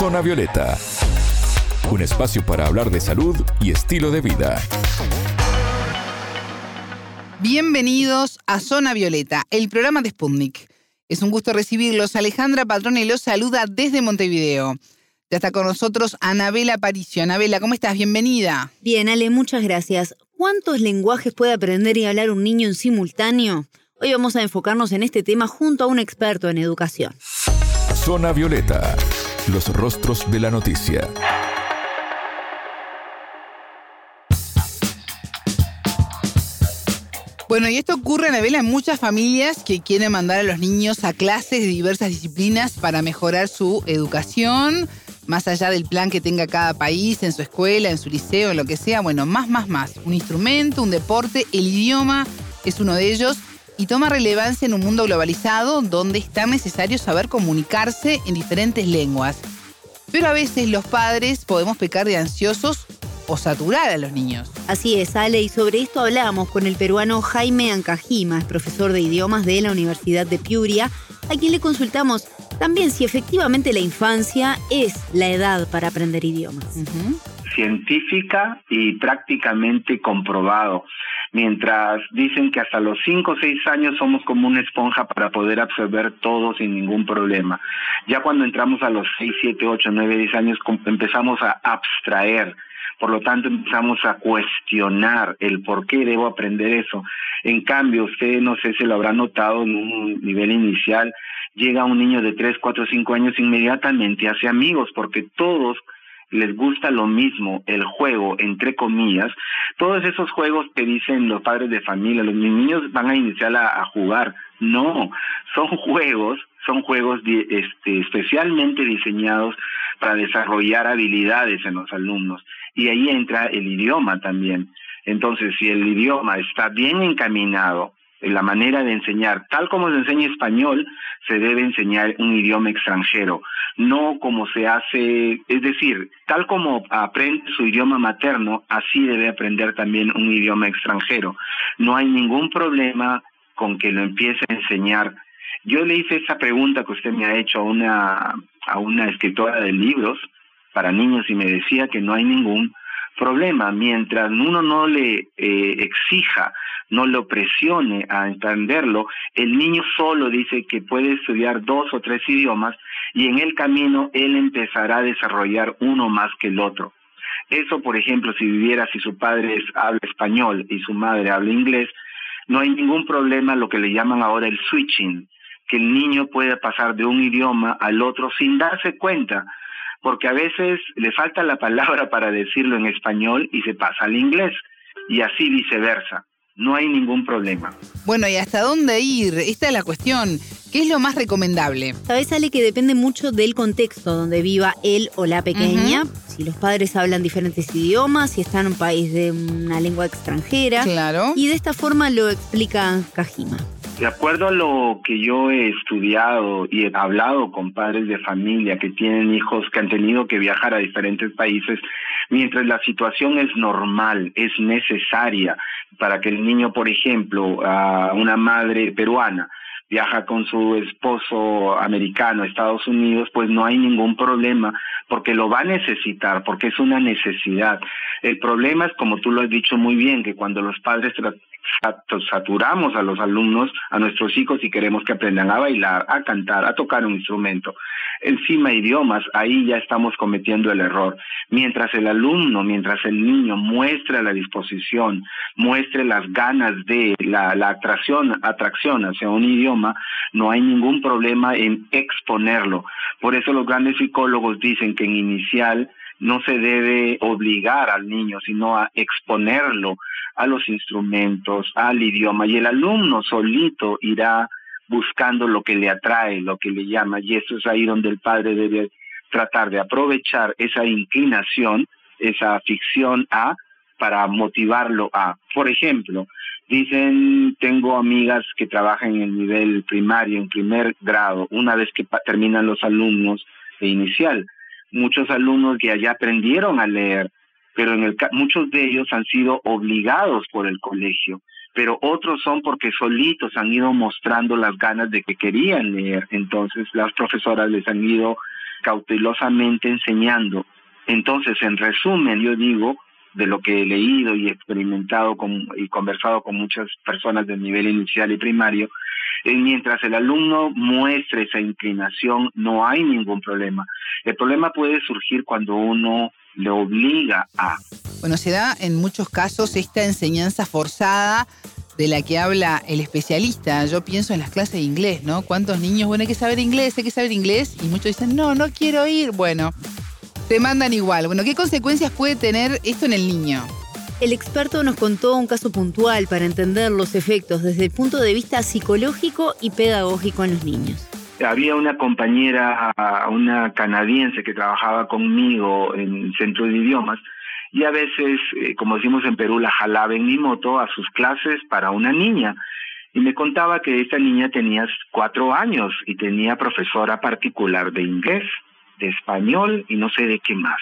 Zona Violeta, un espacio para hablar de salud y estilo de vida. Bienvenidos a Zona Violeta, el programa de Sputnik. Es un gusto recibirlos. Alejandra Patrone los saluda desde Montevideo. Ya está con nosotros Anabela Aparicio. Anabela, ¿cómo estás? Bienvenida. Bien, Ale, muchas gracias. ¿Cuántos lenguajes puede aprender y hablar un niño en simultáneo? Hoy vamos a enfocarnos en este tema junto a un experto en educación. Zona Violeta, los rostros de la noticia. Bueno, y esto ocurre, Anabela, en muchas familias que quieren mandar a los niños a clases de diversas disciplinas para mejorar su educación, más allá del plan que tenga cada país en su escuela, en su liceo, en lo que sea. Bueno, más, más, más. Un instrumento, un deporte, el idioma es uno de ellos y toma relevancia en un mundo globalizado donde es tan necesario saber comunicarse en diferentes lenguas. Pero a veces los padres podemos pecar de ansiosos o saturar a los niños. Así es, Ale, y sobre esto hablamos con el peruano Jaime Ancajima, profesor de idiomas de la Universidad de Piuria, a quien le consultamos también si efectivamente la infancia es la edad para aprender idiomas. Científica y prácticamente comprobado mientras dicen que hasta los 5 o 6 años somos como una esponja para poder absorber todo sin ningún problema. Ya cuando entramos a los 6, 7, 8, 9, 10 años empezamos a abstraer, por lo tanto empezamos a cuestionar el por qué debo aprender eso. En cambio, usted no sé si lo habrá notado en un nivel inicial, llega un niño de 3, 4, 5 años inmediatamente hace amigos porque todos les gusta lo mismo, el juego, entre comillas, todos esos juegos que dicen los padres de familia, los niños van a iniciar a, jugar. No, son juegos, son juegos este, especialmente diseñados para desarrollar habilidades en los alumnos. Y ahí entra el idioma también. Entonces, si el idioma está bien encaminado, la manera de enseñar, tal como se enseña español, se debe enseñar un idioma extranjero, no como se hace, es decir, tal como aprende su idioma materno, así debe aprender también un idioma extranjero. No hay ningún problema con que lo empiece a enseñar. Yo le hice esa pregunta que usted me ha hecho a una, a una escritora de libros para niños y me decía que no hay ningún problema mientras uno no le eh, exija, no lo presione a entenderlo, el niño solo dice que puede estudiar dos o tres idiomas y en el camino él empezará a desarrollar uno más que el otro. Eso, por ejemplo, si viviera, si su padre habla español y su madre habla inglés, no hay ningún problema lo que le llaman ahora el switching, que el niño pueda pasar de un idioma al otro sin darse cuenta, porque a veces le falta la palabra para decirlo en español y se pasa al inglés, y así viceversa. No hay ningún problema. Bueno, ¿y hasta dónde ir? Esta es la cuestión. ¿Qué es lo más recomendable? Sabes, Ale, que depende mucho del contexto donde viva él o la pequeña. Si los padres hablan diferentes idiomas, si están en un país de una lengua extranjera. Claro. Y de esta forma lo explica Kajima. De acuerdo a lo que yo he estudiado y he hablado con padres de familia que tienen hijos que han tenido que viajar a diferentes países, mientras la situación es normal, es necesaria para que el niño, por ejemplo, a una madre peruana, viaja con su esposo americano a Estados Unidos, pues no hay ningún problema, porque lo va a necesitar, porque es una necesidad. El problema es, como tú lo has dicho muy bien, que cuando los padres saturamos a los alumnos, a nuestros hijos y queremos que aprendan a bailar, a cantar, a tocar un instrumento. Encima idiomas, ahí ya estamos cometiendo el error. Mientras el alumno, mientras el niño muestre la disposición, muestre las ganas de la, la atracción, atracción hacia un idioma, no hay ningún problema en exponerlo. Por eso los grandes psicólogos dicen que en inicial no se debe obligar al niño, sino a exponerlo a los instrumentos, al idioma, y el alumno solito irá buscando lo que le atrae, lo que le llama, y eso es ahí donde el padre debe tratar de aprovechar esa inclinación, esa afición a, para motivarlo a. Por ejemplo, dicen, tengo amigas que trabajan en el nivel primario, en primer grado, una vez que terminan los alumnos de inicial. Muchos alumnos que allá aprendieron a leer, pero en el, muchos de ellos han sido obligados por el colegio, pero otros son porque solitos han ido mostrando las ganas de que querían leer, entonces las profesoras les han ido cautelosamente enseñando. Entonces, en resumen, yo digo, de lo que he leído y experimentado con, y conversado con muchas personas del nivel inicial y primario, mientras el alumno muestre esa inclinación, no hay ningún problema. El problema puede surgir cuando uno le obliga a. Bueno, se da en muchos casos esta enseñanza forzada de la que habla el especialista. Yo pienso en las clases de inglés, ¿no? ¿Cuántos niños, bueno, hay que saber inglés, hay que saber inglés? Y muchos dicen, no, no quiero ir. Bueno, te mandan igual. Bueno, ¿qué consecuencias puede tener esto en el niño? El experto nos contó un caso puntual para entender los efectos desde el punto de vista psicológico y pedagógico en los niños. Había una compañera, una canadiense que trabajaba conmigo en el centro de idiomas y a veces, eh, como decimos en Perú, la jalaba en mi moto a sus clases para una niña. Y me contaba que esta niña tenía cuatro años y tenía profesora particular de inglés, de español y no sé de qué más.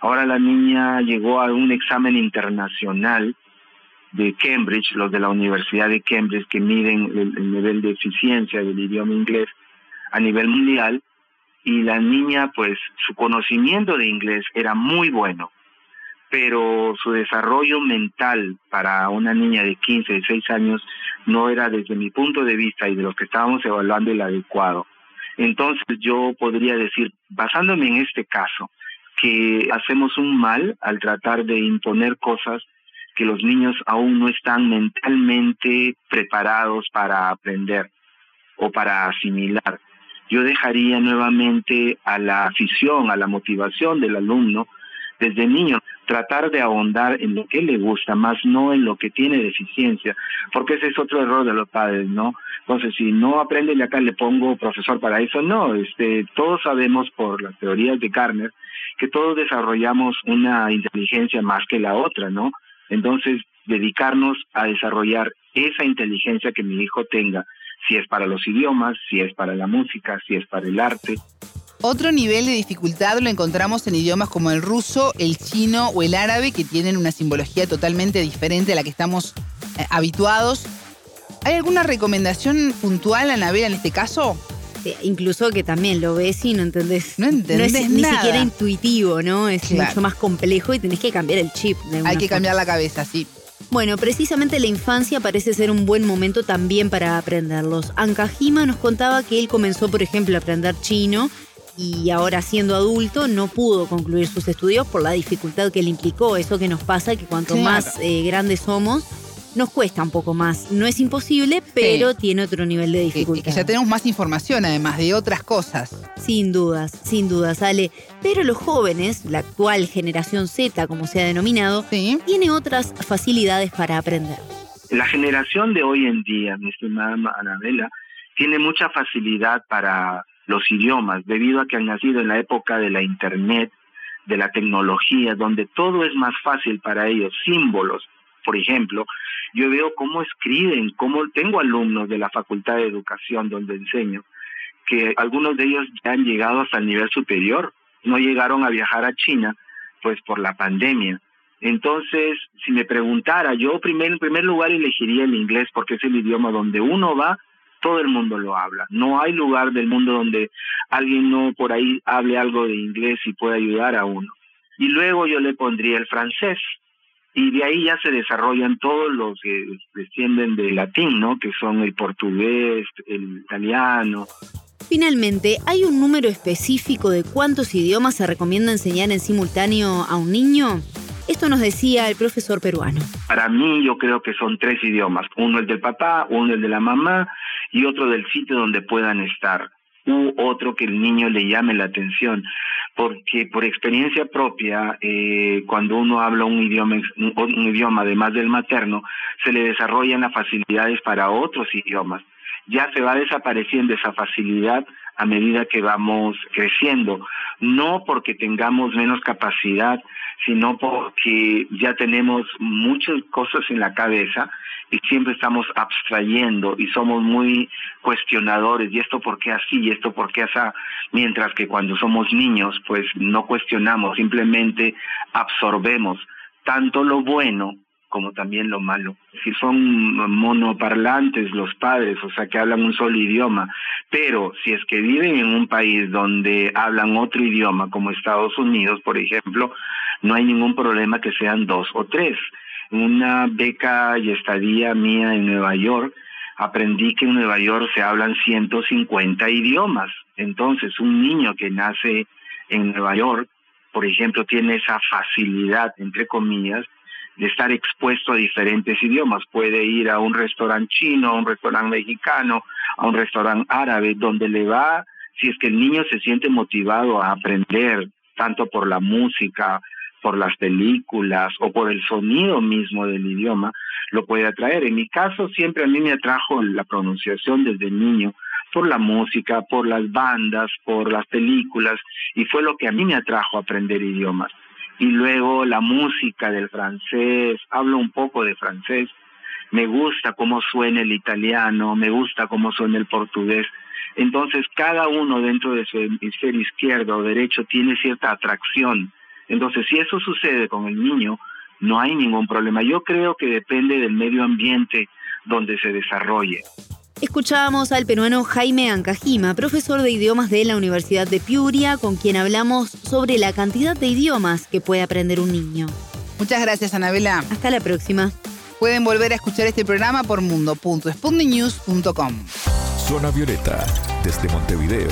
Ahora la niña llegó a un examen internacional de Cambridge, los de la Universidad de Cambridge, que miden el, nivel de eficiencia del idioma inglés a nivel mundial, y la niña, pues su conocimiento de inglés era muy bueno, pero su desarrollo mental para una niña de 15, 16 años no era desde mi punto de vista y de lo que estábamos evaluando el adecuado. Entonces yo podría decir, basándome en este caso, que hacemos un mal al tratar de imponer cosas que los niños aún no están mentalmente preparados para aprender o para asimilar. Yo dejaría nuevamente a la afición, a la motivación del alumno desde niño, tratar de ahondar en lo que le gusta, más no en lo que tiene deficiencia, porque ese es otro error de los padres, ¿no? Entonces, si no aprende de acá le pongo profesor para eso, no, este, todos sabemos por las teorías de Garner que todos desarrollamos una inteligencia más que la otra, ¿no? Entonces, dedicarnos a desarrollar esa inteligencia que mi hijo tenga, si es para los idiomas, si es para la música, si es para el arte. Otro nivel de dificultad lo encontramos en idiomas como el ruso, el chino o el árabe, que tienen una simbología totalmente diferente a la que estamos eh, habituados. ¿Hay alguna recomendación puntual, Anabela, en este caso? incluso que también lo ves y no entendés. No entendés es ni siquiera intuitivo, ¿no? Es mucho más complejo y tenés que cambiar el chip. Hay que cambiar la cabeza, sí. Bueno, precisamente la infancia parece ser un buen momento también para aprenderlos. Ankajima nos contaba que él comenzó, por ejemplo, a aprender chino y ahora siendo adulto no pudo concluir sus estudios por la dificultad que le implicó. Eso que nos pasa, que cuanto más eh, grandes somos, nos cuesta un poco más. No es imposible, pero tiene otro nivel de dificultad. Que, ya tenemos más información, además de otras cosas. Sin dudas, sin dudas, Ale. Pero los jóvenes, la actual generación Z, como se ha denominado, tiene otras facilidades para aprender. La generación de hoy en día, mi estimada Anabela, tiene mucha facilidad para los idiomas, debido a que han nacido en la época de la Internet, de la tecnología, donde todo es más fácil para ellos, símbolos, por ejemplo, yo veo cómo escriben, cómo tengo alumnos de la Facultad de Educación donde enseño, que algunos de ellos ya han llegado hasta el nivel superior, no llegaron a viajar a China, pues por la pandemia. Entonces, si me preguntara, yo primer, en primer lugar elegiría el inglés porque es el idioma donde uno va, todo el mundo lo habla. No hay lugar del mundo donde alguien no por ahí hable algo de inglés y pueda ayudar a uno. Y luego yo le pondría el francés, y de ahí ya se desarrollan todos los que descienden del latín, ¿no? Que son el portugués, el italiano. Finalmente, ¿hay un número específico de cuántos idiomas se recomienda enseñar en simultáneo a un niño? Esto nos decía el profesor peruano. Para mí yo creo que son tres idiomas, uno el del papá, uno el de la mamá y otro del sitio donde puedan estar u otro que el niño le llame la atención, porque por experiencia propia, eh, cuando uno habla un idioma, un, idioma además del materno, se le desarrollan las facilidades para otros idiomas. Ya se va desapareciendo esa facilidad a medida que vamos creciendo, no porque tengamos menos capacidad, sino porque ya tenemos muchas cosas en la cabeza y siempre estamos abstrayendo y somos muy cuestionadores, y esto por qué así, y esto por qué así, mientras que cuando somos niños, pues no cuestionamos, simplemente absorbemos tanto lo bueno como también lo malo. Si son monoparlantes los padres, o sea, que hablan un solo idioma, pero si es que viven en un país donde hablan otro idioma, como Estados Unidos, por ejemplo, no hay ningún problema que sean dos o tres. Una beca y estadía mía en Nueva York, aprendí que en Nueva York se hablan 150 idiomas. Entonces, un niño que nace en Nueva York, por ejemplo, tiene esa facilidad, entre comillas, de estar expuesto a diferentes idiomas. Puede ir a un restaurante chino, a un restaurante mexicano, a un restaurante árabe, donde le va, si es que el niño se siente motivado a aprender, tanto por la música, por las películas o por el sonido mismo del idioma, lo puede atraer. En mi caso, siempre a mí me atrajo la pronunciación desde niño, por la música, por las bandas, por las películas, y fue lo que a mí me atrajo a aprender idiomas y luego la música del francés, hablo un poco de francés, me gusta cómo suena el italiano, me gusta cómo suena el portugués. Entonces, cada uno dentro de su hemisferio izquierdo o derecho tiene cierta atracción. Entonces, si eso sucede con el niño, no hay ningún problema. Yo creo que depende del medio ambiente donde se desarrolle. Escuchábamos al peruano Jaime Ancajima, profesor de idiomas de la Universidad de Piuria, con quien hablamos sobre la cantidad de idiomas que puede aprender un niño. Muchas gracias, Anabela. Hasta la próxima. Pueden volver a escuchar este programa por mundo.spundinews.com. Zona Violeta, desde Montevideo,